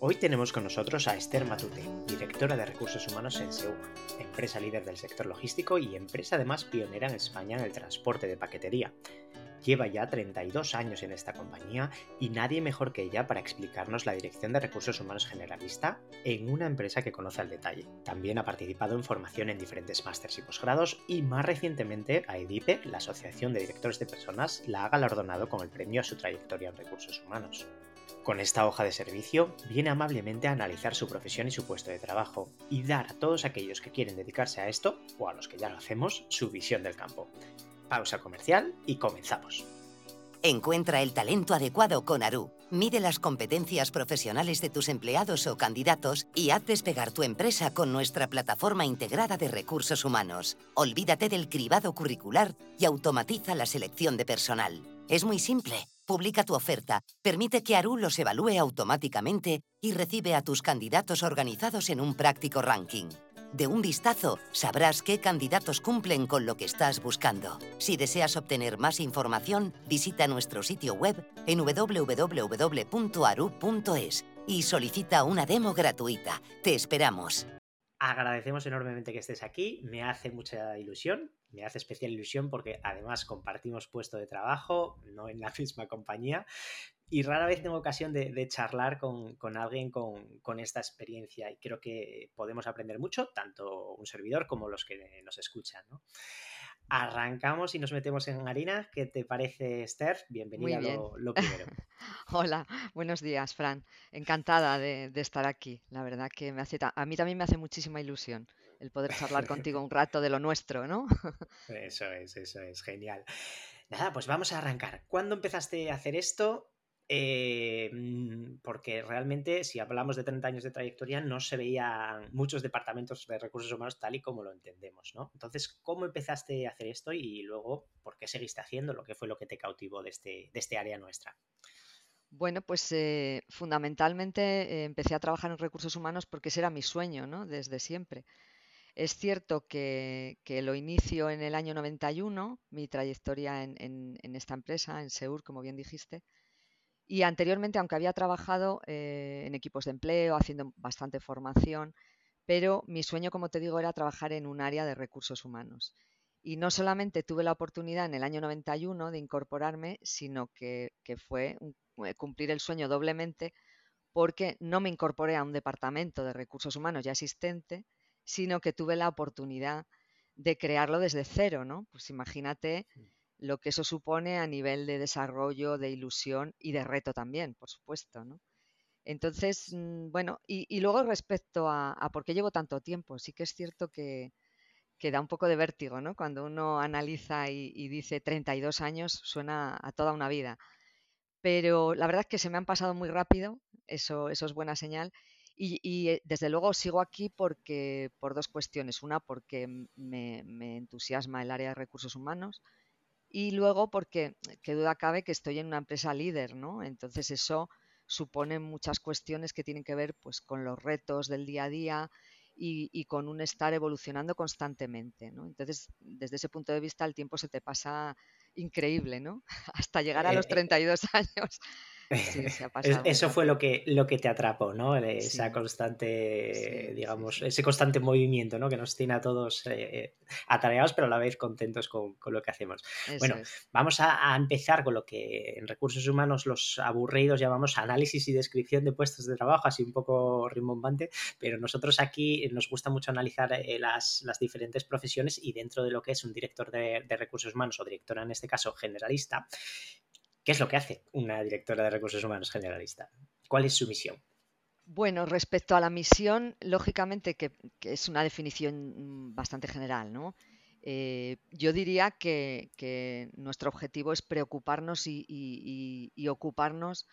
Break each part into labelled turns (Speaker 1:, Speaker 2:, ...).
Speaker 1: Hoy tenemos con nosotros a Esther Matute, directora de Recursos Humanos en SEUR, empresa líder del sector logístico y empresa además pionera en España en el transporte de paquetería. Lleva ya 32 años en esta compañía y nadie mejor que ella para explicarnos la dirección de recursos humanos generalista en una empresa que conoce al detalle. También ha participado en formación en diferentes másters y posgrados y más recientemente a EDIPE, la Asociación de Directores de Personas, la ha galardonado con el premio a su trayectoria en recursos humanos. Con esta hoja de servicio viene amablemente a analizar su profesión y su puesto de trabajo y dar a todos aquellos que quieren dedicarse a esto, o a los que ya lo hacemos, su visión del campo. Pausa comercial y comenzamos.
Speaker 2: Encuentra el talento adecuado con Aru. Mide las competencias profesionales de tus empleados o candidatos y haz despegar tu empresa con nuestra plataforma integrada de recursos humanos. Olvídate del cribado curricular y automatiza la selección de personal. Es muy simple. Publica tu oferta, permite que Aru los evalúe automáticamente y recibe a tus candidatos organizados en un práctico ranking. De un vistazo sabrás qué candidatos cumplen con lo que estás buscando. Si deseas obtener más información, visita nuestro sitio web en www.aru.es y solicita una demo gratuita. Te esperamos.
Speaker 1: Agradecemos enormemente que estés aquí, me hace mucha ilusión, me hace especial ilusión porque además compartimos puesto de trabajo, no en la misma compañía, y rara vez tengo ocasión de, charlar con, alguien con, con, esta experiencia y creo que podemos aprender mucho, tanto un servidor como los que nos escuchan. ¿no? Arrancamos y nos metemos en harina. ¿Qué te parece, Esther? Bienvenida lo, lo, primero.
Speaker 3: Hola, buenos días, Fran. Encantada de, estar aquí. La verdad que me hace a mí también me hace muchísima ilusión el poder charlar contigo un rato de lo nuestro, ¿no?
Speaker 1: Eso es, eso es, genial. Nada, pues vamos a arrancar. ¿Cuándo empezaste a hacer esto? Eh, mm, porque realmente si hablamos de 30 años de trayectoria no se veían muchos departamentos de recursos humanos tal y como lo entendemos, ¿no? Entonces, ¿cómo empezaste a hacer esto y luego por qué seguiste haciendo lo que fue lo que te cautivó de este, de este área nuestra?
Speaker 3: Bueno, pues eh, fundamentalmente eh, empecé a trabajar en recursos humanos porque ese era mi sueño, ¿no? Desde siempre. Es cierto que, lo inicio en el año 91, mi trayectoria en, en esta empresa, en Seur, como bien dijiste, y anteriormente, aunque había trabajado eh, en equipos de empleo, haciendo bastante formación, pero mi sueño, como te digo, era trabajar en un área de recursos humanos. Y no solamente tuve la oportunidad en el año 91 de incorporarme, sino que, fue eh, cumplir el sueño doblemente porque no me incorporé a un departamento de recursos humanos ya existente, sino que tuve la oportunidad de crearlo desde cero, ¿no? Pues imagínate lo que eso supone a nivel de desarrollo, de ilusión y de reto también, por supuesto, ¿no? Entonces, mm, bueno, y, luego respecto a, por qué llevo tanto tiempo, sí que es cierto que, da un poco de vértigo, ¿no? Cuando uno analiza y, dice 32 años, suena a toda una vida. Pero la verdad es que se me han pasado muy rápido, eso, eso es buena señal. Y, eh, desde luego sigo aquí porque, por dos cuestiones. Una, porque me, me entusiasma el área de recursos humanos y luego porque, qué duda cabe, que estoy en una empresa líder, ¿no? Entonces eso supone muchas cuestiones que tienen que ver pues, con los retos del día a día y, con un estar evolucionando constantemente, ¿no? Entonces, desde ese punto de vista, el tiempo se te pasa increíble, ¿no? Hasta llegar a los 32
Speaker 1: Eso fue lo que, lo que te atrapó, ¿no? Esa constante, digamos, ese constante movimiento, ¿no? Que nos tiene a todos eh, atareados, pero a la vez contentos con, lo que hacemos. bueno, vamos a, empezar con lo que en recursos humanos los aburridos llamamos análisis y descripción de puestos de trabajo, así un poco rimbombante, pero nosotros aquí nos gusta mucho analizar eh, las, diferentes profesiones y dentro de lo que es un director de recursos humanos o directora en este caso generalista, ¿Qué es lo que hace una directora de recursos humanos generalista? ¿Cuál es su misión?
Speaker 3: Bueno, respecto a la misión, lógicamente que, es una definición bastante general, ¿no? Eh, yo diría que, nuestro objetivo es preocuparnos y, ocuparnos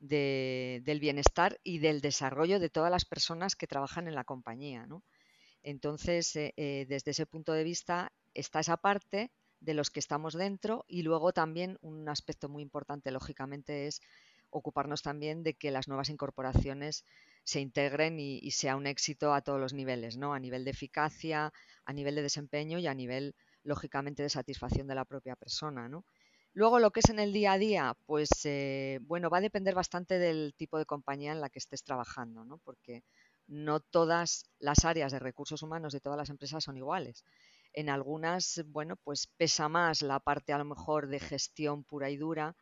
Speaker 3: del bienestar y del desarrollo de todas las personas que trabajan en la compañía. ¿no? Entonces, eh, eh, desde ese punto de vista, está esa parte de los que estamos dentro y luego también un aspecto muy importante, lógicamente, es ocuparnos también de que las nuevas incorporaciones se integren y, sea un éxito a todos los niveles, ¿no? A nivel de eficacia, a nivel de desempeño y a nivel, lógicamente, de satisfacción de la propia persona, ¿no? Luego lo que es en el día a día, pues eh, bueno, va a depender bastante del tipo de compañía en la que estés trabajando, ¿no? Porque no todas las áreas de recursos humanos de todas las empresas son iguales. En algunas, bueno, pues pesa más la parte a lo mejor de gestión pura y dura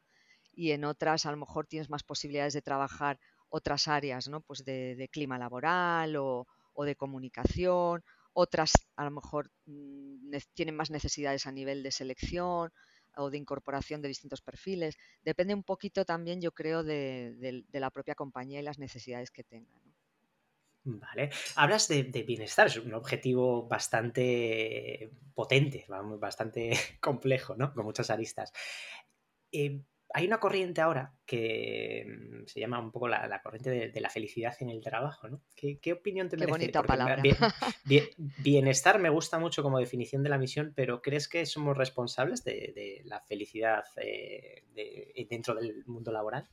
Speaker 3: y en otras a lo mejor tienes más posibilidades de trabajar otras áreas, ¿no? Pues de, clima laboral o, de comunicación, otras a lo mejor mm, tienen más necesidades a nivel de selección o de incorporación de distintos perfiles. Depende un poquito también, yo creo, de, la propia compañía y las necesidades que tenga.
Speaker 1: Vale. Hablas de, bienestar, es un objetivo bastante potente, bastante complejo, ¿no? Con muchas aristas. Eh, hay una corriente ahora que mm, se llama un poco la, corriente de, la felicidad en el trabajo, ¿no? ¿Qué, opinión te
Speaker 3: Qué bonita palabra.
Speaker 1: bienestar me gusta mucho como definición de la misión, pero ¿crees que somos responsables de, la felicidad eh, dentro del mundo laboral?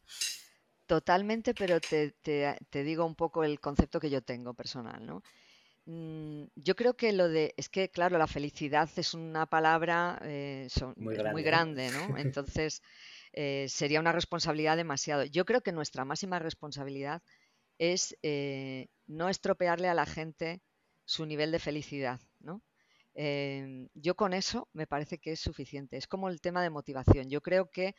Speaker 3: Totalmente, pero te, digo un poco el concepto que yo tengo personal, ¿no? Mm, yo creo que lo de, es que claro, la felicidad es una palabra eh, muy grande, ¿no? Entonces... Eh, sería una responsabilidad demasiado. Yo creo que nuestra máxima responsabilidad es eh, no estropearle a la gente su nivel de felicidad, ¿no? Eh, yo con eso me parece que es suficiente. Es como el tema de motivación. Yo creo que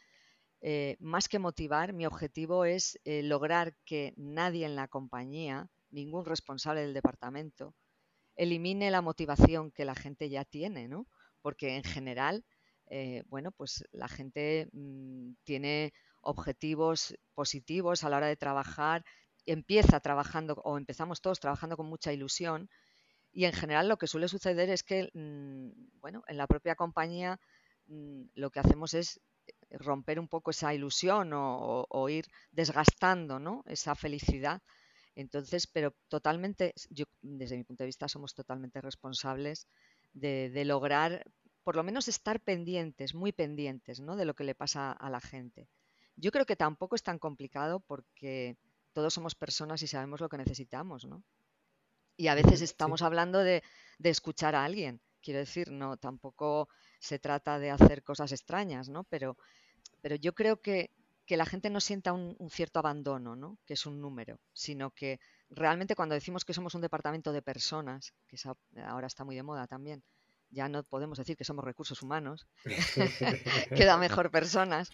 Speaker 3: más que motivar, mi objetivo es lograr que nadie en la compañía, ningún responsable del departamento, elimine la motivación que la gente ya tiene, ¿no? Porque en general eh, bueno, pues la gente mm, tiene objetivos positivos a la hora de trabajar, empieza trabajando o empezamos todos trabajando con mucha ilusión y en general lo que suele suceder es que, mm, bueno, en la propia compañía mm, lo que hacemos es romper un poco esa ilusión o, ir desgastando ¿no? esa felicidad. Entonces, pero totalmente, yo desde mi punto de vista somos totalmente responsables de, de lograr por lo menos estar pendientes, muy pendientes, ¿no? De lo que le pasa a la gente. Yo creo que tampoco es tan complicado porque todos somos personas y sabemos lo que necesitamos, ¿no? Y a veces estamos hablando de, escuchar a alguien. Quiero decir, no, tampoco se trata de hacer cosas extrañas, ¿no? Pero, pero yo creo que, la gente no sienta un, un, cierto abandono, ¿no? Que es un número, sino que realmente cuando decimos que somos un departamento de personas, que ahora está muy de moda también, ya no podemos decir que somos recursos humanos, queda mejor personas,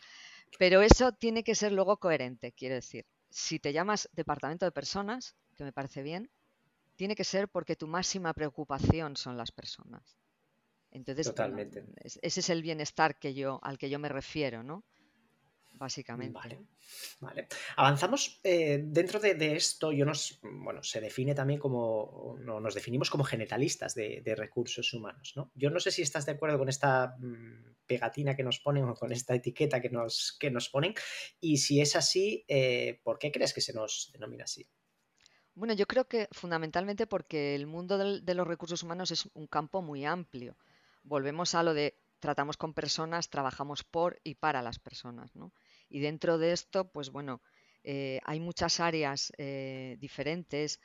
Speaker 3: pero eso tiene que ser luego coherente, quiero decir. Si te llamas departamento de personas, que me parece bien, tiene que ser porque tu máxima preocupación son las personas. Entonces, Totalmente. ese es el bienestar que yo, al que yo me refiero, ¿no? básicamente.
Speaker 1: Vale, Avanzamos eh, dentro de, esto, yo nos, bueno, se define también como, nos definimos como generalistas de, recursos humanos, ¿no? Yo no sé si estás de acuerdo con esta mm, pegatina que nos ponen o con esta etiqueta que nos, que nos ponen, y si es así, eh, ¿por qué crees que se nos denomina así?
Speaker 3: Bueno, yo creo que fundamentalmente porque el mundo de los recursos humanos es un campo muy amplio. Volvemos a lo de tratamos con personas, trabajamos por y para las personas, ¿no? Y dentro de esto, pues bueno, eh, hay muchas áreas eh, diferentes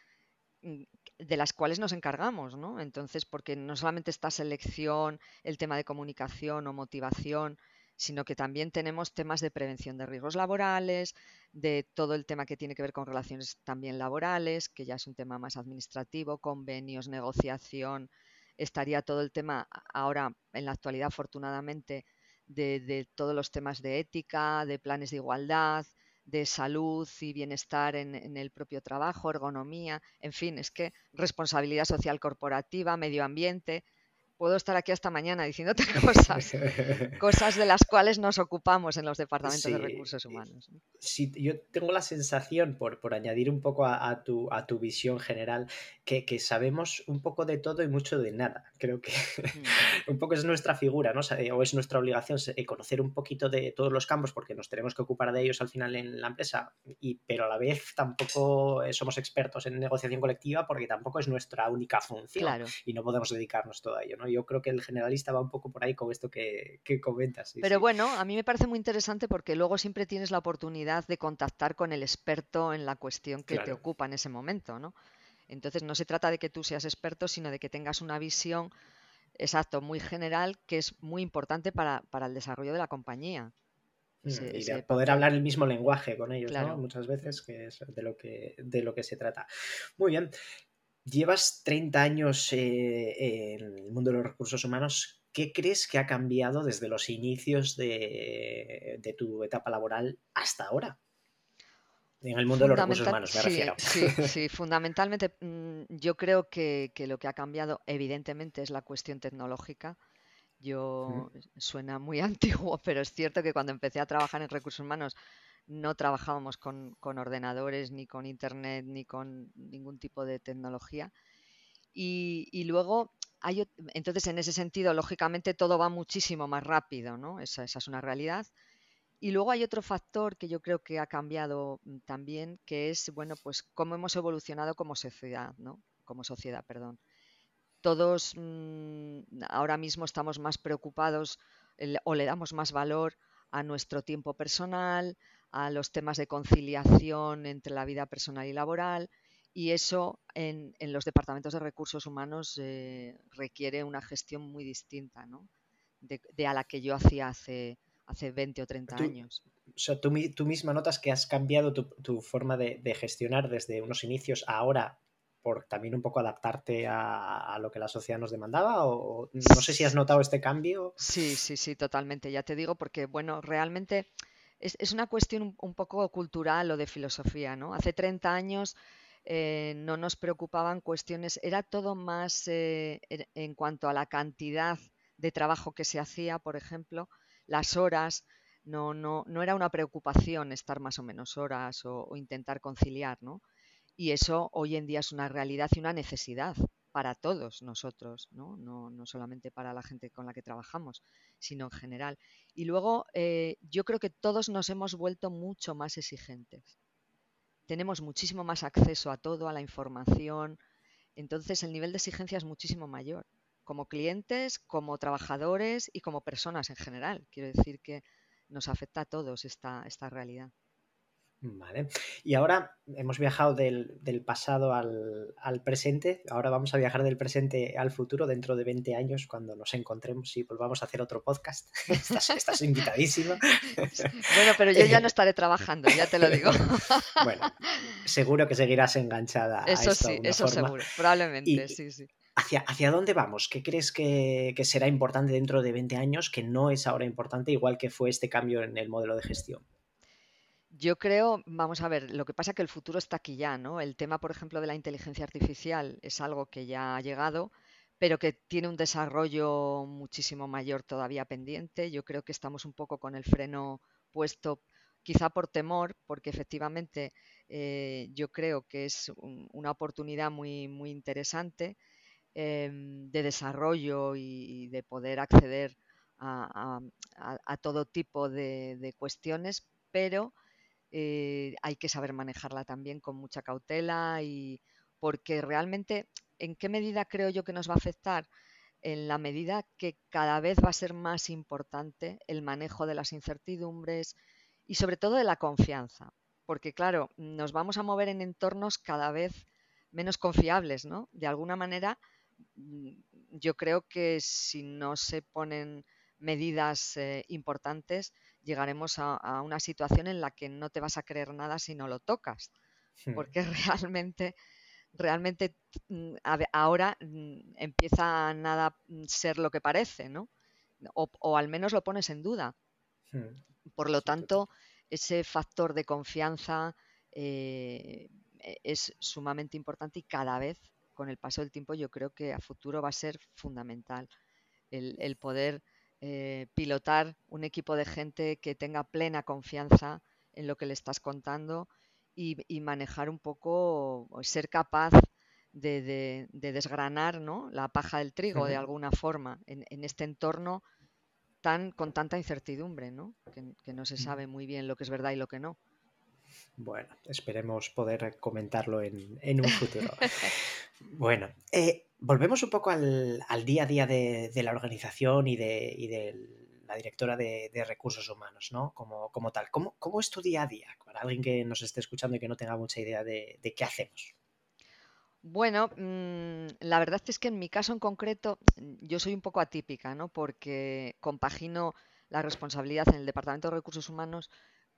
Speaker 3: mm, de las cuales nos encargamos, ¿no? Entonces, porque no solamente está selección, el tema de comunicación o motivación, sino que también tenemos temas de prevención de riesgos laborales, de todo el tema que tiene que ver con relaciones también laborales, que ya es un tema más administrativo, convenios, negociación, estaría todo el tema ahora, en la actualidad, afortunadamente, de, todos los temas de ética, de planes de igualdad, de salud y bienestar en, el propio trabajo, ergonomía, en fin, es que responsabilidad social corporativa, medio ambiente, puedo estar aquí hasta mañana diciéndote cosas, cosas de las cuales nos ocupamos en los departamentos de recursos humanos.
Speaker 1: Sí, yo tengo la sensación, por, por añadir un poco a, tu, a tu visión general, que, que, sabemos un poco de todo y mucho de nada. Creo que mm. un poco es nuestra figura, ¿no? O es nuestra obligación eh, conocer un poquito de todos los campos porque nos tenemos que ocupar de ellos al final en la empresa, y, pero a la vez tampoco eh, somos expertos en negociación colectiva porque tampoco es nuestra única función y no podemos dedicarnos todo a ello, ¿no? Yo creo que el generalista va un poco por ahí con esto que, comentas.
Speaker 3: Pero bueno, a mí me parece muy interesante porque luego siempre tienes la oportunidad de contactar con el experto en la cuestión que te ocupa en ese momento, ¿no? Entonces no se trata de que tú seas experto, sino de que tengas una visión exacto, muy general, que es muy importante para, el desarrollo de la compañía.
Speaker 1: Mm, y poder hablar el mismo lenguaje con ellos, ¿no? Muchas veces, que es de lo que, de lo que se trata. Muy bien. Llevas 30 años eh, en el mundo de los recursos humanos. ¿Qué crees que ha cambiado desde los inicios de, tu etapa laboral hasta ahora? En el mundo de los recursos humanos, me refiero.
Speaker 3: Sí, sí, fundamentalmente mm, yo creo que, lo que ha cambiado evidentemente es la cuestión tecnológica. Yo suena muy antiguo, pero es cierto que cuando empecé a trabajar en recursos humanos no trabajábamos con, ordenadores, ni con internet, ni con ningún tipo de tecnología. Y, luego hay, entonces en ese sentido, lógicamente, todo va muchísimo más rápido, ¿no? Esa, esa, es una realidad. Y luego hay otro factor que yo creo que ha cambiado mm, también, que es, bueno, pues cómo hemos evolucionado como sociedad, ¿no? Como sociedad, perdón. Todos mm, ahora mismo estamos más preocupados o le damos más valor a nuestro tiempo personal, a los temas de conciliación entre la vida personal y laboral y eso en, los departamentos de recursos humanos eh, requiere una gestión muy distinta ¿no? de, a la que yo hacía hace, hace 20 o 30 años.
Speaker 1: O sea, tú, tú, misma notas que has cambiado tu, forma de, gestionar desde unos inicios a ahora por también un poco adaptarte a, lo que la sociedad nos demandaba o no sé si has notado este cambio.
Speaker 3: Sí, sí, sí, totalmente. Ya te digo porque, bueno, realmente es, una cuestión un, poco cultural o de filosofía, ¿no? Hace 30 años eh, no nos preocupaban cuestiones, era todo más eh, en cuanto a la cantidad de trabajo que se hacía, por ejemplo, las horas, no, no, no era una preocupación estar más o menos horas o, o intentar conciliar, ¿no? Y eso hoy en día es una realidad y una necesidad para todos nosotros, ¿no? No, no solamente para la gente con la que trabajamos, sino en general. Y luego eh, yo creo que todos nos hemos vuelto mucho más exigentes. Tenemos muchísimo más acceso a todo, a la información. Entonces el nivel de exigencia es muchísimo mayor, como clientes, como trabajadores y como personas en general. Quiero decir que nos afecta a todos esta, esta realidad.
Speaker 1: Vale. Y ahora hemos viajado del, pasado al, presente. Ahora vamos a viajar del presente al futuro dentro de 20 años cuando nos encontremos y volvamos a hacer otro podcast. estás, estás invitadísima.
Speaker 3: bueno, pero yo ya no estaré trabajando, ya te lo digo.
Speaker 1: bueno, seguro que seguirás enganchada.
Speaker 3: Eso sí, eso seguro, probablemente, sí, sí.
Speaker 1: ¿hacia, ¿Hacia dónde vamos? ¿Qué crees que, que será importante dentro de 20 años que no es ahora importante, igual que fue este cambio en el modelo de gestión?
Speaker 3: Yo creo, vamos a ver, lo que pasa es que el futuro está aquí ya, ¿no? El tema, por ejemplo, de la inteligencia artificial es algo que ya ha llegado, pero que tiene un desarrollo muchísimo mayor todavía pendiente. Yo creo que estamos un poco con el freno puesto, quizá por temor, porque efectivamente eh, yo creo que es una oportunidad muy, muy interesante em, de desarrollo y, de poder acceder a, todo tipo de cuestiones, pero eh, hay que saber manejarla también con mucha cautela y porque realmente, ¿en qué medida creo yo que nos va a afectar? En la medida que cada vez va a ser más importante el manejo de las incertidumbres y sobre todo de la confianza, porque claro, nos vamos a mover en entornos cada vez menos confiables, ¿no? De alguna manera, mm, yo creo que si no se ponen medidas eh, importantes, llegaremos a, una situación en la que no te vas a creer nada si no lo tocas. Hmm. Porque realmente, realmente mm, ahora mm, empieza a nada mm, ser lo que parece, ¿no? O, al menos lo pones en duda. Hmm. Por lo tanto, ese factor de confianza eh, e, es sumamente importante y cada vez, con el paso del tiempo, yo creo que a futuro va a ser fundamental el poder eh, pilotar un equipo de gente que tenga plena confianza en lo que le estás contando y, manejar un poco, ser capaz de, desgranar ¿no? la paja del trigo de alguna forma en, este entorno tan, con tanta incertidumbre, ¿no? Que, no se sabe muy bien lo que es verdad y lo que no.
Speaker 1: Bueno, esperemos poder comentarlo en, en un futuro. bueno, eh, volvemos un poco al, día a día de, la organización y de, la directora de, recursos humanos, ¿no? Como, tal. ¿Cómo, es tu día a día? Para alguien que nos esté escuchando y que no tenga mucha idea de, qué hacemos.
Speaker 3: Bueno, mm, la verdad es que en mi caso en concreto yo soy un poco atípica, ¿no? Porque compagino la responsabilidad en el Departamento de Recursos Humanos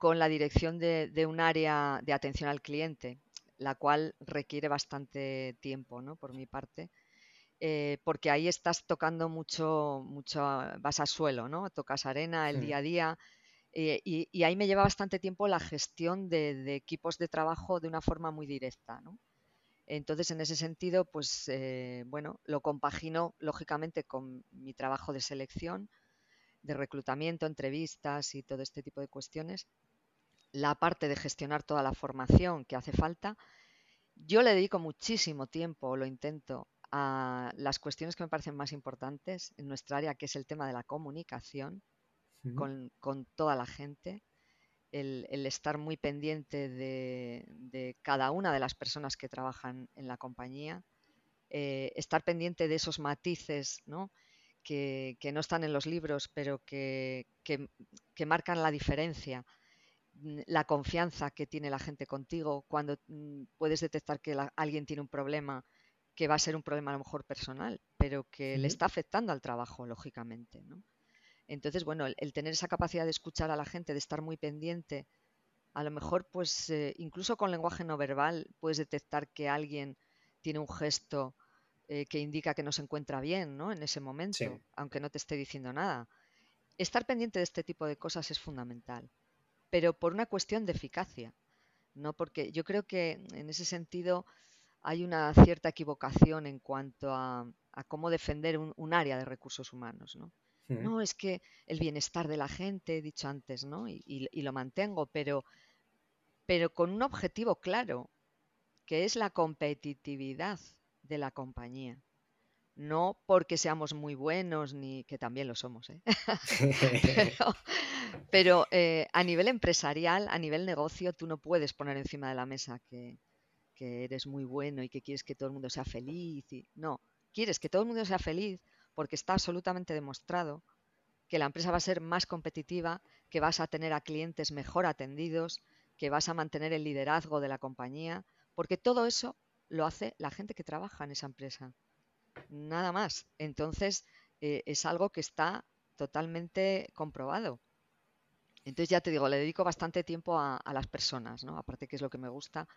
Speaker 3: con la dirección de, un área de atención al cliente, la cual requiere bastante tiempo, ¿no? Por mi parte. Eh, porque ahí estás tocando mucho, mucho, vas a suelo, ¿no? Tocas arena el día a día. Eh, y, ahí me lleva bastante tiempo la gestión de, de, equipos de trabajo de una forma muy directa, ¿no? Entonces, en ese sentido, pues eh, bueno, lo compagino lógicamente con mi trabajo de selección, de reclutamiento, entrevistas y todo este tipo de cuestiones. La parte de gestionar toda la formación que hace falta. Yo le dedico muchísimo tiempo, lo intento, a las cuestiones que me parecen más importantes en nuestra área, que es el tema de la comunicación con, con toda la gente el, estar muy pendiente de, cada una de las personas que trabajan en la compañía, eh, estar pendiente de esos matices Que, no están en los libros, pero que, marcan la diferencia, la confianza que tiene la gente contigo cuando mm, puedes detectar que alguien tiene un problema que va a ser un problema a lo mejor personal, pero que le está afectando al trabajo, lógicamente. ¿no? Entonces, bueno, el, tener esa capacidad de escuchar a la gente, de estar muy pendiente, a lo mejor, pues, eh, incluso con lenguaje no verbal, puedes detectar que alguien tiene un gesto eh, que indica que no se encuentra bien, ¿no? En ese momento, aunque no te esté diciendo nada. Estar pendiente de este tipo de cosas es fundamental, pero por una cuestión de eficacia, ¿no? Porque yo creo que en ese sentido hay una cierta equivocación en cuanto a, cómo defender un, un, área de recursos humanos, ¿no? No, es que el bienestar de la gente, he dicho antes, ¿no? Y, lo mantengo, pero, pero con un objetivo claro, que es la competitividad de la compañía. No porque seamos muy buenos, ni que también lo somos, ¿eh? pero, eh, a nivel empresarial, a nivel negocio, tú no puedes poner encima de la mesa que, que eres muy bueno y que quieres que todo el mundo sea feliz. Y... No, quieres que todo el mundo sea feliz porque está absolutamente demostrado que la empresa va a ser más competitiva, que vas a tener a clientes mejor atendidos, que vas a mantener el liderazgo de la compañía, porque todo eso lo hace la gente que trabaja en esa empresa. Nada más. Entonces, eh, es algo que está totalmente comprobado. Entonces, ya te digo, le dedico bastante tiempo a, las personas, ¿no? Aparte que es lo que me gusta.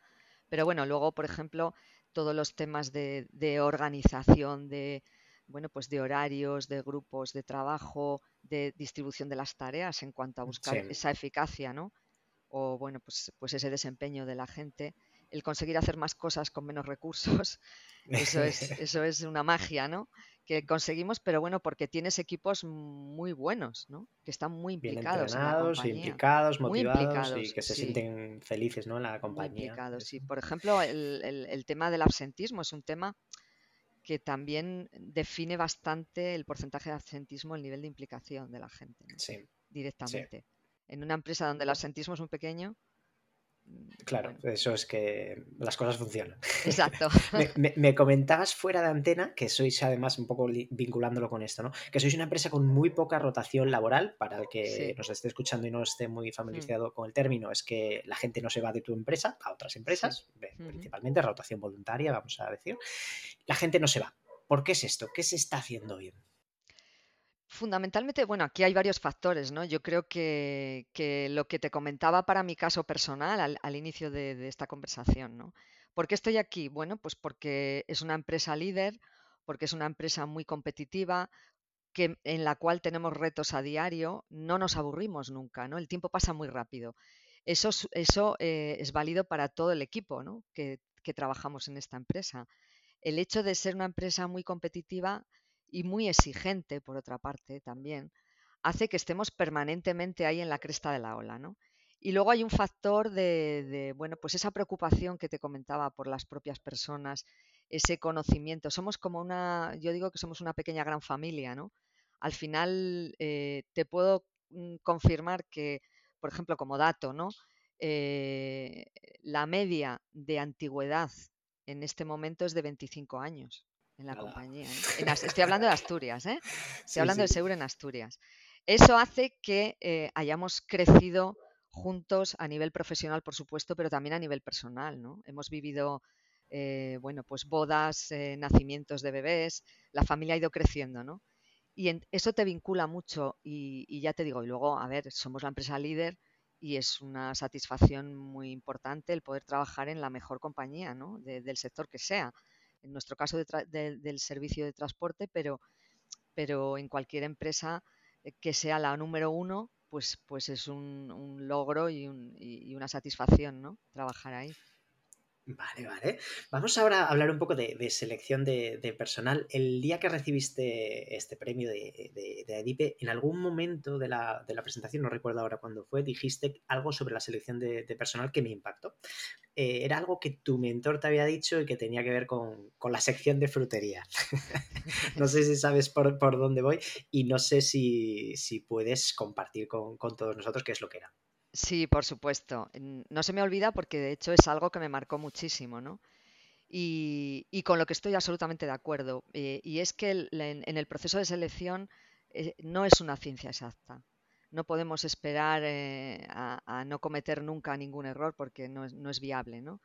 Speaker 3: Pero bueno, luego, por ejemplo, todos los temas de organización, de, bueno, pues de horarios, de grupos de trabajo, de distribución de las tareas en cuanto a buscar esa eficacia, ¿no? O bueno, pues, pues ese desempeño de la gente, el conseguir hacer más cosas con menos recursos, eso es, eso es una magia, ¿no? Que conseguimos, pero bueno, porque tienes equipos muy buenos, ¿no? Que están muy implicados.
Speaker 1: Bien entrenados, implicados, motivados y que se sienten felices, ¿no? En la compañía. Muy
Speaker 3: implicados, sí. Por ejemplo, el, el tema del absentismo es un tema que también define bastante el porcentaje de absentismo, el nivel de implicación de la gente directamente. En una empresa donde el absentismo es muy pequeño,
Speaker 1: Claro, eso es que las cosas funcionan.
Speaker 3: Exacto.
Speaker 1: me, comentabas fuera de antena, que sois además un poco vinculándolo con esto, ¿no? Que sois una empresa con muy poca rotación laboral, para el que nos esté escuchando y no esté muy mm. familiarizado con el término, es que la gente no se va de tu empresa a otras empresas, principalmente rotación voluntaria, vamos a decir. La gente no se va. ¿Por qué es esto? ¿Qué se está haciendo bien?
Speaker 3: Fundamentalmente, bueno, aquí hay varios factores, ¿no? Yo creo que, lo que te comentaba para mi caso personal al, inicio de, esta conversación, ¿no? ¿Por qué estoy aquí? Bueno, pues porque es una empresa líder, porque es una empresa muy competitiva, que, en la cual tenemos retos a diario, no nos aburrimos nunca, ¿no? El tiempo pasa muy rápido. Eso, eso eh, es válido para todo el equipo, ¿no? Que, que trabajamos en esta empresa. El hecho de ser una empresa muy competitiva y muy exigente, por otra parte, también, hace que estemos permanentemente ahí en la cresta de la ola, ¿no? Y luego hay un factor de, bueno, pues esa preocupación que te comentaba por las propias personas, ese conocimiento. Somos como una, yo digo que somos una pequeña gran familia, ¿no? Al final eh, te puedo mm, confirmar que, por ejemplo, como dato, ¿no? Eh, la media de antigüedad en este momento es de 25 años en la compañía. ¿eh? estoy hablando de Asturias, ¿eh? Estoy hablando de Seguro en Asturias. Eso hace que eh, hayamos crecido juntos a nivel profesional, por supuesto, pero también a nivel personal, ¿no? Hemos vivido eh, bueno, pues bodas, nacimientos de bebés, la familia ha ido creciendo, ¿no? Y eso te vincula mucho y, ya te digo, y luego, a ver, somos la empresa líder y es una satisfacción muy importante el poder trabajar en la mejor compañía, ¿no? del sector que sea. En nuestro caso del servicio de transporte, pero, pero en cualquier empresa eh, que sea la número uno, pues, pues es un, logro y, y, una satisfacción, ¿no? Trabajar ahí.
Speaker 1: Vale, vale. Vamos ahora a hablar un poco de, selección de, personal. El día que recibiste este premio de, de, Edipe, en algún momento de la, presentación, no recuerdo ahora cuándo fue, dijiste algo sobre la selección de, personal que me impactó. Eh, era algo que tu mentor te había dicho y que tenía que ver con, la sección de frutería. no sé si sabes por, dónde voy y no sé si, puedes compartir con, con todos nosotros qué es lo que era.
Speaker 3: Sí, por supuesto. No se me olvida porque de hecho es algo que me marcó muchísimo, ¿no? Y, con lo que estoy absolutamente de acuerdo. Eh, y es que en, el proceso de selección eh, no es una ciencia exacta. No podemos esperar eh, a, no cometer nunca ningún error porque no es, viable, ¿no?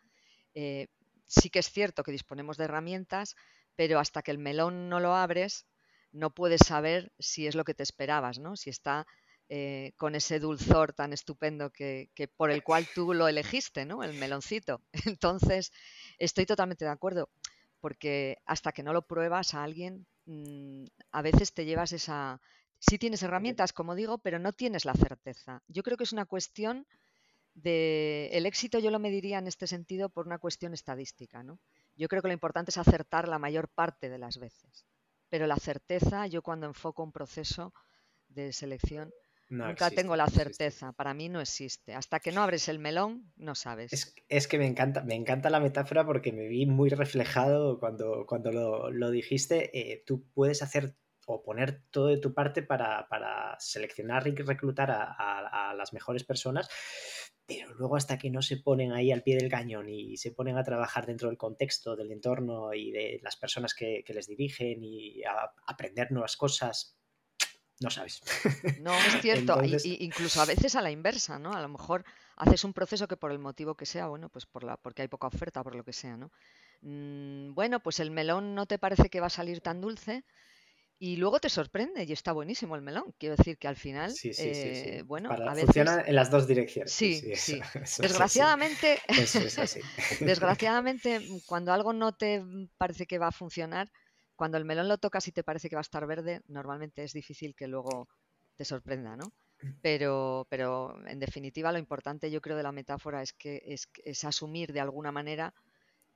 Speaker 3: sí que es cierto que disponemos de herramientas, pero hasta que el melón no lo abres, no puedes saber si es lo que te esperabas, ¿no? Si está eh, con ese dulzor tan estupendo que, por el cual tú lo elegiste, ¿no? El meloncito. Entonces, estoy totalmente de acuerdo, porque hasta que no lo pruebas a alguien, mm, a veces te llevas esa... Sí tienes herramientas, como digo, pero no tienes la certeza. Yo creo que es una cuestión de... El éxito yo lo mediría en este sentido por una cuestión estadística, ¿no? Yo creo que lo importante es acertar la mayor parte de las veces. Pero la certeza, yo cuando enfoco un proceso de selección, Nunca tengo la certeza, para mí no existe. Hasta que no abres el melón, no sabes.
Speaker 1: Es, que me encanta, me encanta la metáfora porque me vi muy reflejado cuando, cuando lo, dijiste. Eh, tú puedes hacer o poner todo de tu parte para, seleccionar y reclutar a, las mejores personas, pero luego hasta que no se ponen ahí al pie del cañón y se ponen a trabajar dentro del contexto, del entorno y de las personas que, les dirigen y a aprender nuevas cosas, no sabes.
Speaker 3: No, es cierto. incluso a veces a la inversa, ¿no? A lo mejor haces un proceso que por el motivo que sea, bueno, pues por la, porque hay poca oferta, por lo que sea, ¿no? Mm, bueno, pues el melón no te parece que va a salir tan dulce y luego te sorprende y está buenísimo el melón. Quiero decir que al final, sí, sí, sí, eh, bueno, a veces...
Speaker 1: funciona en las dos direcciones.
Speaker 3: Sí, sí. desgraciadamente, desgraciadamente, cuando algo no te parece que va a funcionar, cuando el melón lo tocas y te parece que va a estar verde, normalmente es difícil que luego te sorprenda, ¿no? Pero, pero en definitiva lo importante yo creo de la metáfora es que es, asumir de alguna manera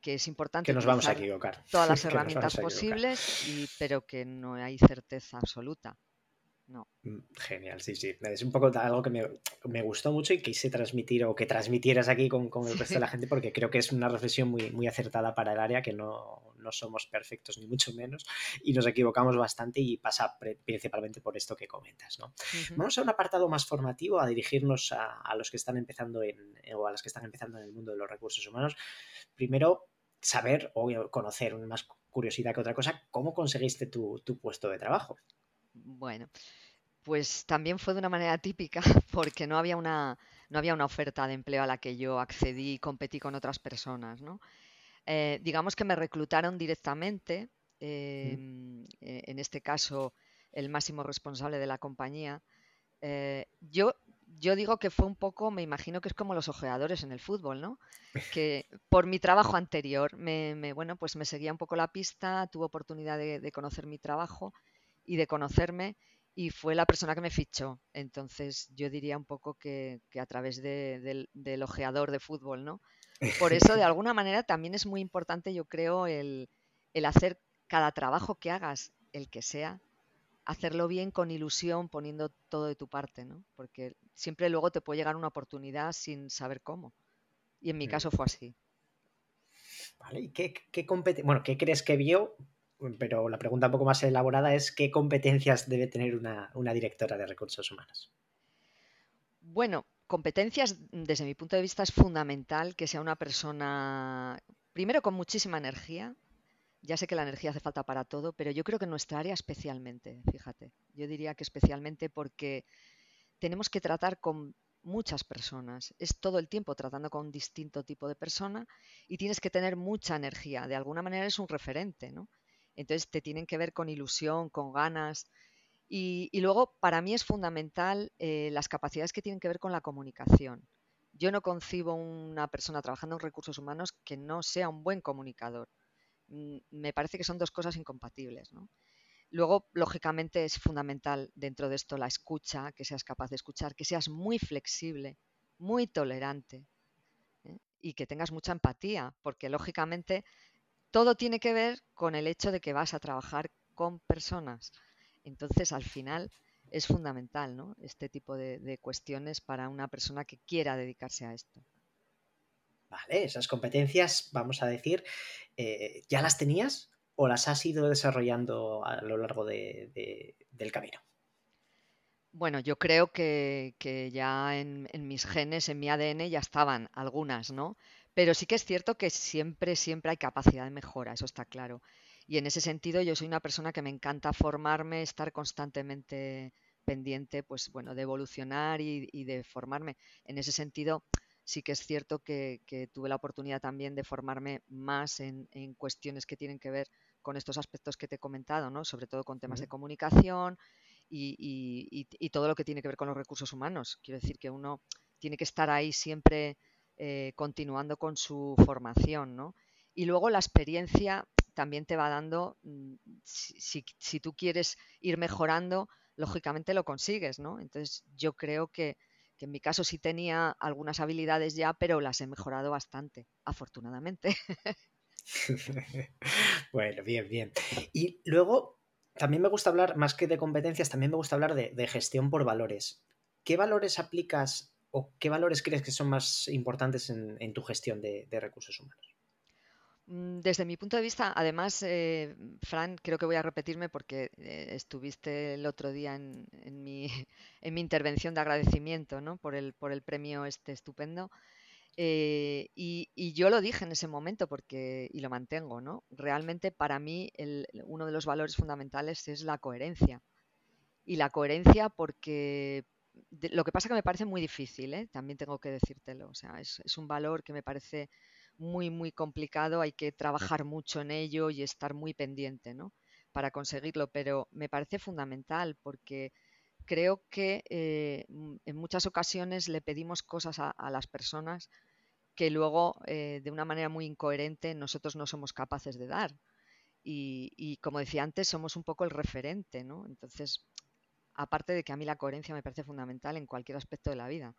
Speaker 3: que es importante
Speaker 1: que nos vamos a equivocar.
Speaker 3: todas las herramientas posibles, y, pero que no hay certeza absoluta. No.
Speaker 1: Mm, genial, sí, sí. Es un poco algo que me, gustó mucho y quise transmitir o que transmitieras aquí con, el resto de la gente porque creo que es una reflexión muy, muy acertada para el área, que no, somos perfectos ni mucho menos y nos equivocamos bastante y pasa principalmente por esto que comentas. ¿no? Vamos a un apartado más formativo, a dirigirnos a, los que están empezando en, o a las que están empezando en el mundo de los recursos humanos. Primero, saber o conocer, más curiosidad que otra cosa, cómo conseguiste tu puesto de trabajo.
Speaker 3: Bueno, pues también fue de una manera típica porque no había una, no había una oferta de empleo a la que yo accedí y competí con otras personas, ¿no? Eh, digamos que me reclutaron directamente, em, eh, en este caso el máximo responsable de la compañía. Eh, yo, yo digo que fue un poco, me imagino que es como los ojeadores en el fútbol, ¿no? Que por mi trabajo anterior, me, bueno, pues me seguía un poco la pista, tuve oportunidad de conocer mi trabajo y de conocerme y fue la persona que me fichó. Entonces yo diría un poco que, a través del, ojeador de fútbol, ¿no? Por eso de alguna manera también es muy importante, yo creo, el, hacer cada trabajo que hagas, el que sea, hacerlo bien con ilusión, poniendo todo de tu parte, ¿no? Porque siempre luego te puede llegar una oportunidad sin saber cómo. Y en mi mm. caso fue así.
Speaker 1: Vale, ¿y qué, qué bueno, qué crees que vio pero la pregunta un poco más elaborada es qué competencias debe tener una, directora de recursos humanos.
Speaker 3: Bueno, competencias, desde mi punto de vista, es fundamental que sea una persona, primero, con muchísima energía. Ya sé que la energía hace falta para todo, pero yo creo que en nuestra área especialmente, fíjate. Yo diría que especialmente porque tenemos que tratar con muchas personas, es todo el tiempo tratando con un distinto tipo de persona y tienes que tener mucha energía, de alguna manera es un referente, ¿no? Entonces te tienen que ver con ilusión, con ganas. Y, luego, para mí es fundamental eh, las capacidades que tienen que ver con la comunicación. Yo no concibo una persona trabajando en recursos humanos que no sea un buen comunicador. Mm, me parece que son dos cosas incompatibles. Luego, lógicamente, es fundamental dentro de esto la escucha, que seas capaz de escuchar, que seas muy flexible, muy tolerante ¿eh? y que tengas mucha empatía, porque lógicamente todo tiene que ver con el hecho de que vas a trabajar con personas. Entonces, al final, es fundamental ¿no? este tipo de, cuestiones para una persona que quiera dedicarse a esto.
Speaker 1: Vale, esas competencias, vamos a decir, eh, ¿ya las tenías o las has ido desarrollando a lo largo del camino?
Speaker 3: Bueno, yo creo que, ya en, en, mis genes, en mi ADN, ya estaban algunas, ¿no? Pero sí que es cierto que siempre, siempre hay capacidad de mejora, eso está claro. Y en ese sentido yo soy una persona que me encanta formarme, estar constantemente pendiente, pues bueno, de evolucionar y, de formarme. En ese sentido, sí que es cierto que, tuve la oportunidad también de formarme más en, cuestiones que tienen que ver con estos aspectos que te he comentado, ¿no? Sobre todo con temas de comunicación y, todo lo que tiene que ver con los recursos humanos. Quiero decir que uno tiene que estar ahí siempre eh, continuando con su formación, ¿no? Y luego la experiencia también te va dando, mm, si, tú quieres ir mejorando, lógicamente lo consigues, ¿no? Entonces yo creo que, en mi caso sí tenía algunas habilidades ya, pero las he mejorado bastante, afortunadamente.
Speaker 1: bueno, bien, bien. Y luego, también me gusta hablar, más que de competencias, también me gusta hablar de, gestión por valores. ¿Qué valores aplicas o qué valores crees que son más importantes en, tu gestión de recursos humanos?
Speaker 3: Mm, desde mi punto de vista, además, eh, Fran, creo que voy a repetirme porque eh, estuviste el otro día en, mi, en, mi, intervención de agradecimiento ¿no? por, el, por premio este estupendo. Eh, y, yo lo dije en ese momento porque, y lo mantengo, ¿no? Realmente para mí el, uno de los valores fundamentales es la coherencia. Y la coherencia porque lo que pasa que me parece muy difícil, también tengo que decírtelo. O sea, es, es un valor que me parece muy, muy complicado, hay que trabajar mucho en ello y estar muy pendiente, ¿no? Para conseguirlo, pero me parece fundamental porque creo que eh, en muchas ocasiones le pedimos cosas a, las personas que luego, eh, de una manera muy incoherente, nosotros no somos capaces de dar. Y, como decía antes, somos un poco el referente, ¿no? Entonces, aparte de que a mí la coherencia me parece fundamental en cualquier aspecto de la vida.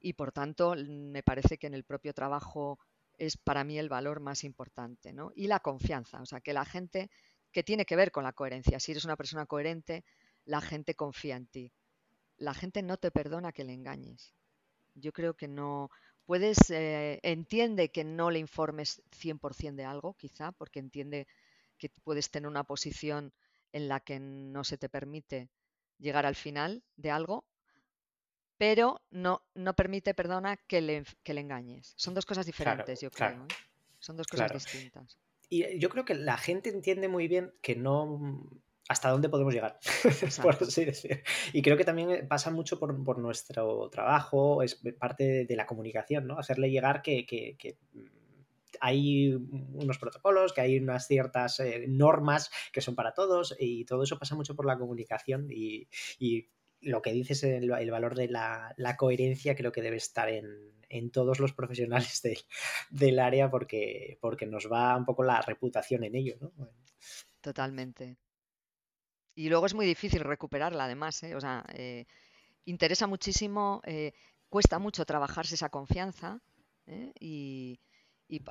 Speaker 3: Y por tanto, me parece que en el propio trabajo es para mí el valor más importante, ¿no? Y la confianza, o sea, que la gente, que tiene que ver con la coherencia, si eres una persona coherente, la gente confía en ti. La gente no te perdona que le engañes. Yo creo que no, puedes, eh, entiende que no le informes 100% de algo, quizá, porque entiende que puedes tener una posición en la que no se te permite llegar al final de algo, pero no, no permite, perdona, que le, le engañes. Son dos cosas diferentes, yo creo. ¿eh? Son dos cosas distintas.
Speaker 1: Y yo creo que la gente entiende muy bien que no hasta dónde podemos llegar, por así decir. Y creo que también pasa mucho por, nuestro trabajo, es parte de la comunicación, ¿no? Hacerle llegar que, hay unos protocolos, que hay unas ciertas eh, normas que son para todos y todo eso pasa mucho por la comunicación y lo que dices, el, el valor de la, coherencia creo que debe estar en, todos los profesionales del área porque, porque nos va un poco la reputación en ello, ¿no?
Speaker 3: Totalmente. Y luego es muy difícil recuperarla, además, ¿eh? o sea, eh, interesa muchísimo, eh, cuesta mucho trabajarse esa confianza y,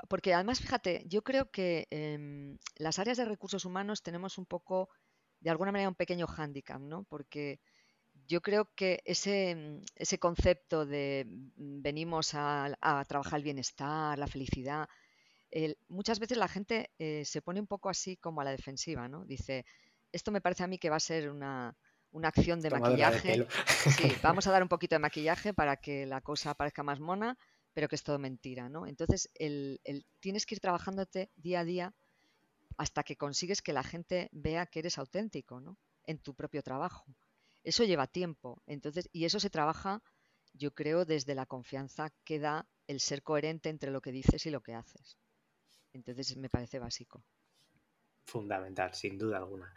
Speaker 3: porque además, fíjate, yo creo que em, las áreas de recursos humanos tenemos un poco, de alguna manera, un pequeño hándicap, ¿no? Porque yo creo que ese, mm, ese concepto de mm, venimos a, trabajar el bienestar, la felicidad, muchas veces la gente eh, se pone un poco así como a la defensiva, ¿no? Dice, esto me parece a mí que va a ser una, acción de maquillaje. sí, vamos a dar un poquito de maquillaje para que la cosa parezca más mona, pero que es todo mentira, ¿no? Entonces, el, tienes que ir trabajándote día a día hasta que consigues que la gente vea que eres auténtico, ¿no? En tu propio trabajo. Eso lleva tiempo. Entonces, y eso se trabaja yo creo desde la confianza que da el ser coherente entre lo que dices y lo que haces. Entonces me parece básico.
Speaker 1: Fundamental, sin duda alguna.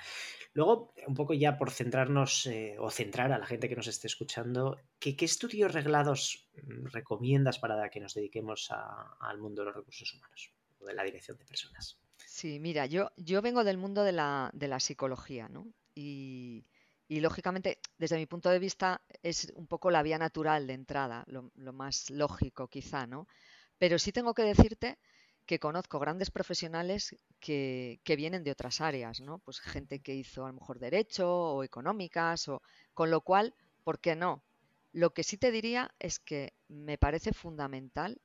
Speaker 1: Luego, un poco ya por centrarnos eh, o centrar a la gente que nos esté escuchando, ¿qué, estudios reglados mm, recomiendas para que nos dediquemos al mundo de los recursos humanos o de la dirección de personas?
Speaker 3: Sí, mira, yo, yo vengo del mundo de la, de la psicología, ¿no? Y, y, lógicamente, desde mi punto de vista, es un poco la vía natural de entrada, lo, lo más lógico quizá, ¿no? Pero sí tengo que decirte que conozco grandes profesionales que, vienen de otras áreas, ¿no? Pues gente que hizo a lo mejor derecho o económicas, o con lo cual, ¿por qué no? Lo que sí te diría es que me parece fundamental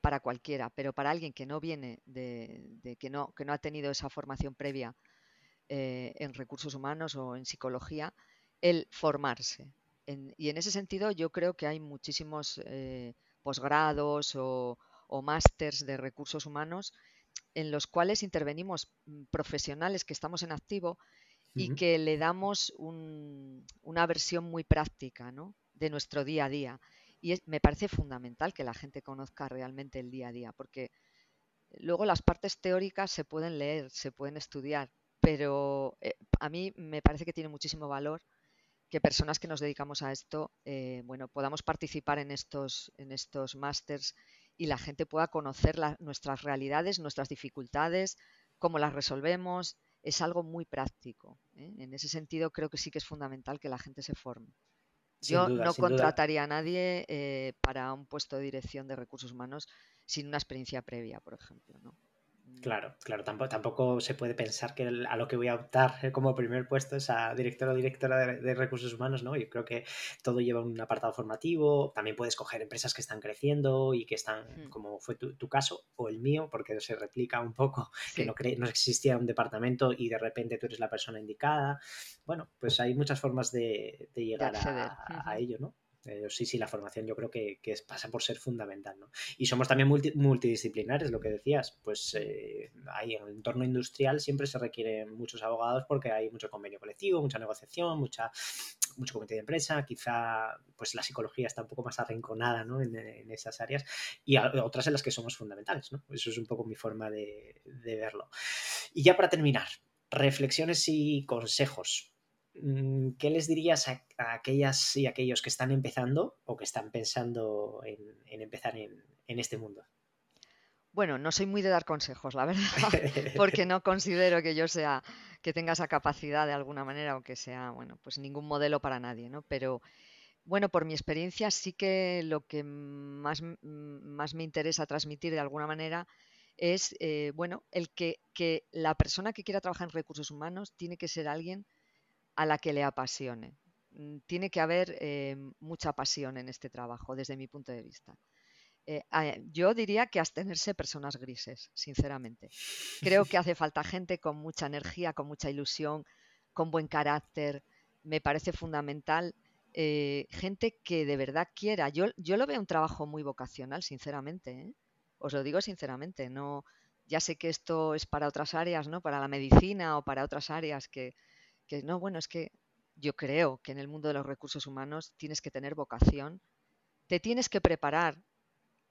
Speaker 3: para cualquiera, pero para alguien que no viene de, que no, que no ha tenido esa formación previa eh, en recursos humanos o en psicología, el formarse. y en ese sentido yo creo que hay muchísimos eh, posgrados o, o másters de recursos humanos en los cuales intervenimos mm, profesionales que estamos en activo y que le damos una versión muy práctica de nuestro día a día. Y me parece fundamental que la gente conozca realmente el día a día, porque luego las partes teóricas se pueden leer, se pueden estudiar, pero eh, a mí me parece que tiene muchísimo valor que personas que nos dedicamos a esto, eh, bueno, podamos participar en estos, en estos másters y la gente pueda conocer nuestras realidades, nuestras dificultades, cómo las resolvemos. Es algo muy práctico. ¿eh? En ese sentido, creo que sí que es fundamental que la gente se forme. Yo no contrataría a nadie eh, para un puesto de dirección de recursos humanos sin una experiencia previa, por ejemplo. ¿no?
Speaker 1: Claro, claro, tampoco, tampoco se puede pensar que a lo que voy a optar como primer puesto es a director o directora de, recursos humanos, ¿no? Yo creo que todo lleva un apartado formativo, también puedes coger empresas que están creciendo y que están, hmm. como fue tu, caso o el mío, porque se replica un poco, que no, no existía un departamento y de repente tú eres la persona indicada. Bueno, pues hay muchas formas de, llegar a ello, ¿no? Eh, sí, sí, la formación yo creo que, pasa por ser fundamental, ¿no? Y somos también multidisciplinares, lo que decías, pues eh, en el entorno industrial siempre se requieren muchos abogados porque hay mucho convenio colectivo, mucha negociación, mucha, mucho comité de empresa, quizá pues la psicología está un poco más arrinconada ¿no? en, esas áreas y otras en las que somos fundamentales, ¿no? Eso es un poco mi forma de verlo. Y ya para terminar, reflexiones y consejos ¿qué les dirías a, aquellas y aquellos que están empezando o que están pensando en, empezar en, este mundo?
Speaker 3: Bueno, no soy muy de dar consejos, la verdad, porque no considero que yo sea, que tenga esa capacidad de alguna manera o que sea, bueno, pues ningún modelo para nadie, ¿no? Pero bueno, por mi experiencia sí que lo que más, más me interesa transmitir de alguna manera es, eh, bueno, el que, que la persona que quiera trabajar en recursos humanos tiene que ser alguien a la que le apasione. Mm, tiene que haber eh, mucha pasión en este trabajo, desde mi punto de vista. Eh, yo diría que abstenerse personas grises, sinceramente. Creo que hace falta gente con mucha energía, con mucha ilusión, con buen carácter. Me parece fundamental eh, gente que de verdad quiera. Yo, yo lo veo un trabajo muy vocacional, sinceramente. Os lo digo sinceramente. No, ya sé que esto es para otras áreas, ¿no? Para la medicina o para otras áreas que, que no, bueno, es que yo creo que en el mundo de los recursos humanos tienes que tener vocación, te tienes que preparar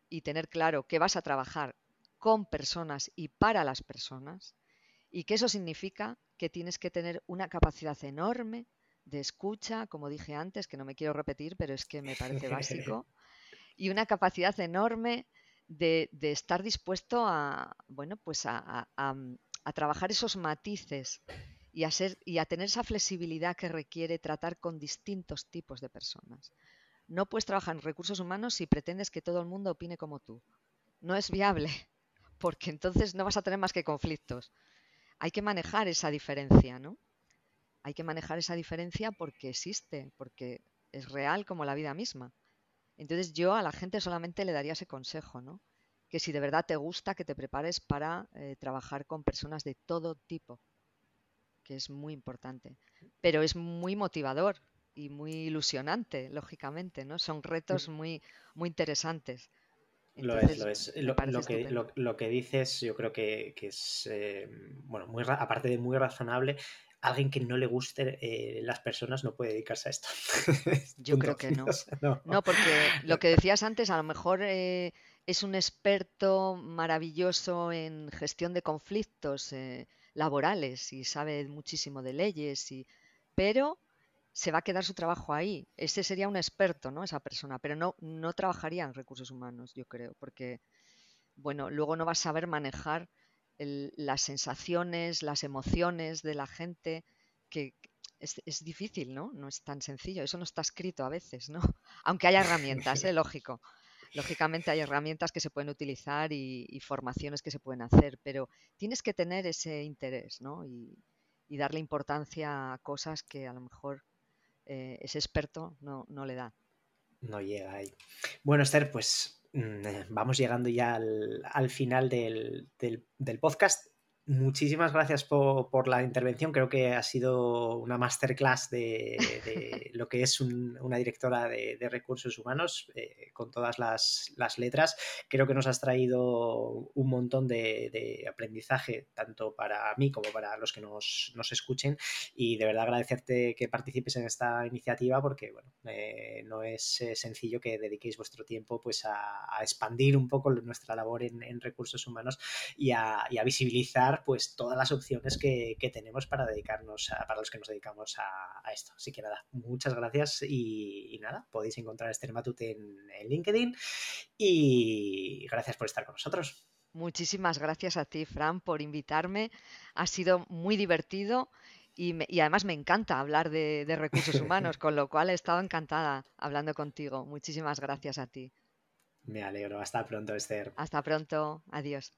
Speaker 3: y tener claro que vas a trabajar con personas y para las personas y que eso significa que tienes que tener una capacidad enorme de escucha, como dije antes, que no me quiero repetir, pero es que me parece básico, y una capacidad enorme de, estar dispuesto a, bueno, pues a, a trabajar esos matices y a, tener esa flexibilidad que requiere tratar con distintos tipos de personas. No puedes trabajar en recursos humanos si pretendes que todo el mundo opine como tú. No es viable, porque entonces no vas a tener más que conflictos. Hay que manejar esa diferencia, ¿no? Hay que manejar esa diferencia porque existe, porque es real como la vida misma. Entonces yo a la gente solamente le daría ese consejo, ¿no? Que si de verdad te gusta, que te prepares para eh, trabajar con personas de todo tipo que es muy importante. Pero es muy motivador y muy ilusionante, lógicamente, ¿no? Son retos muy, muy interesantes.
Speaker 1: lo es, lo es. Lo, que, lo, que, dices, yo creo que, es, eh, bueno, muy, aparte de muy razonable, alguien que no le guste eh, las personas no puede dedicarse a esto.
Speaker 3: Yo creo que no. no. porque lo que decías antes, a lo mejor eh, es un experto maravilloso en gestión de conflictos eh, laborales y sabe muchísimo de leyes, y... pero se va a quedar su trabajo ahí. Ese sería un experto, ¿no? Esa persona, pero no, no trabajaría en recursos humanos, yo creo, porque, bueno, luego no va a saber manejar las sensaciones, las emociones de la gente, que es, difícil, ¿no? No es tan sencillo. Eso no está escrito a veces, ¿no? Aunque haya herramientas, ¿eh? lógico. Lógicamente hay herramientas que se pueden utilizar y, formaciones que se pueden hacer, pero tienes que tener ese interés, ¿no? Y, darle importancia a cosas que a lo mejor eh, ese experto no, no le da.
Speaker 1: No llega ahí. Bueno, Esther, pues Mm, eh, vamos llegando ya al, final del, del, podcast. Muchísimas gracias por, la intervención. Creo que ha sido una masterclass de, lo que es una directora de, recursos humanos eh, con todas las, letras. Creo que nos has traído un montón de, aprendizaje, tanto para mí como para los que nos, escuchen. Y de verdad agradecerte que participes en esta iniciativa porque bueno, eh, no es eh, sencillo que dediquéis vuestro tiempo pues, a, expandir un poco nuestra labor en, recursos humanos y a visibilizar pues todas las opciones que, tenemos para dedicarnos a, para los que nos dedicamos a, esto. Así que nada, muchas gracias y, nada, podéis encontrar este Matute en, en LinkedIn y gracias por estar con nosotros.
Speaker 3: Muchísimas gracias a ti, Fran, por invitarme. Ha sido muy divertido y, además me encanta hablar de, de recursos humanos, con lo cual he estado encantada hablando contigo. Muchísimas gracias a ti.
Speaker 1: Me alegro. Hasta pronto, Esther.
Speaker 3: Hasta pronto. Adiós.